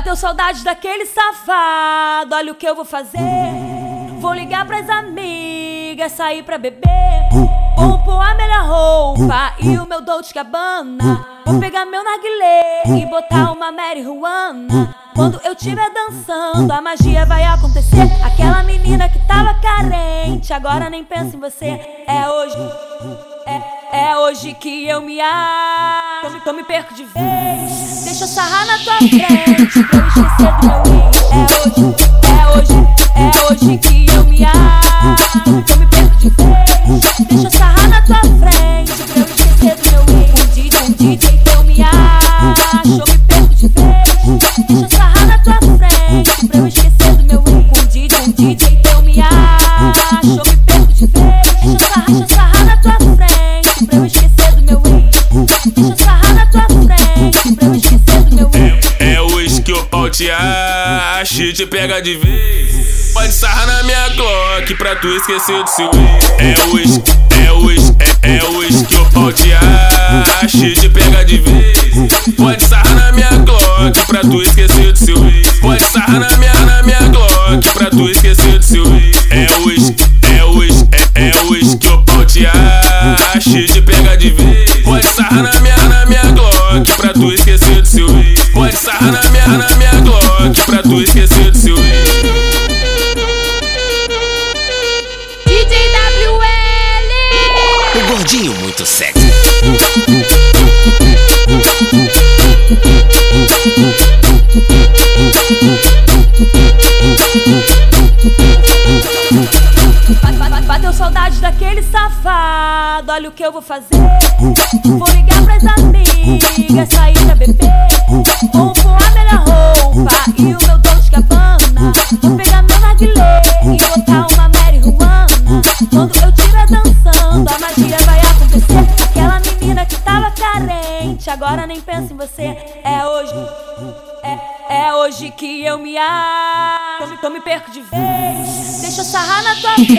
Bateu saudade daquele safado, olha o que eu vou fazer. Vou ligar pras amigas, sair pra beber. Vou pôr a melhor roupa e o meu Dolce Gabbana. Vou pegar meu narguilé e botar uma Mary Juana. Quando eu estiver dançando, a magia vai acontecer. Aquela menina que tava carente, agora nem pensa em você. É hoje, é, é hoje que eu me acho. Então me perco de vez. Sarrar na tua frente ex. É hoje, é hoje, é hoje que eu me acho. Te acha e te pega de vez. Pode sarrar na minha Glock pra tu esquecer do seu ex. É hoje, é hoje, é, é que o pau te acha e te pega de vez. Pode sarrar na minha Glock pra tu esquecer muito sexy. Bateu saudade daquele safado, olha o que eu vou fazer. Vou ligar pras amigas, sair pra beber. Vou a melhor roupa e o meu Dolce Gabbana. Vou pegar meu narguilé e botar uma Mary Juana. Quando eu agora nem pensa em você. É hoje. É, é hoje que eu me acho. Então me perco de vez. Deixa eu sarrar na tua frente.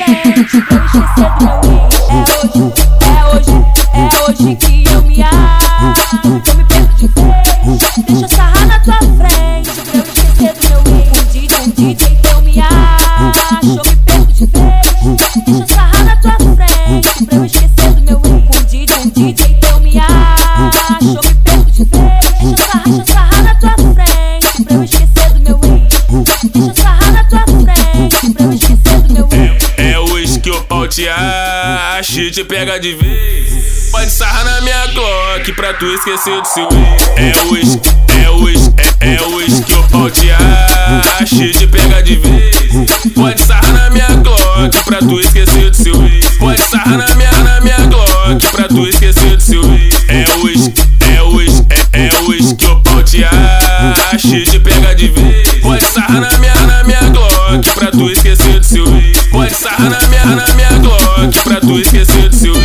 É hoje, é hoje, é hoje que eu me acho. Me o pau te acha e te pega de vez. Pode sarrar na minha Glock pra tu esquecer do seu ex. É hoje, é hoje, é, é hoje que o pau te acha e te pega de vez. Pode sarrar na minha pra tu esquecer do seu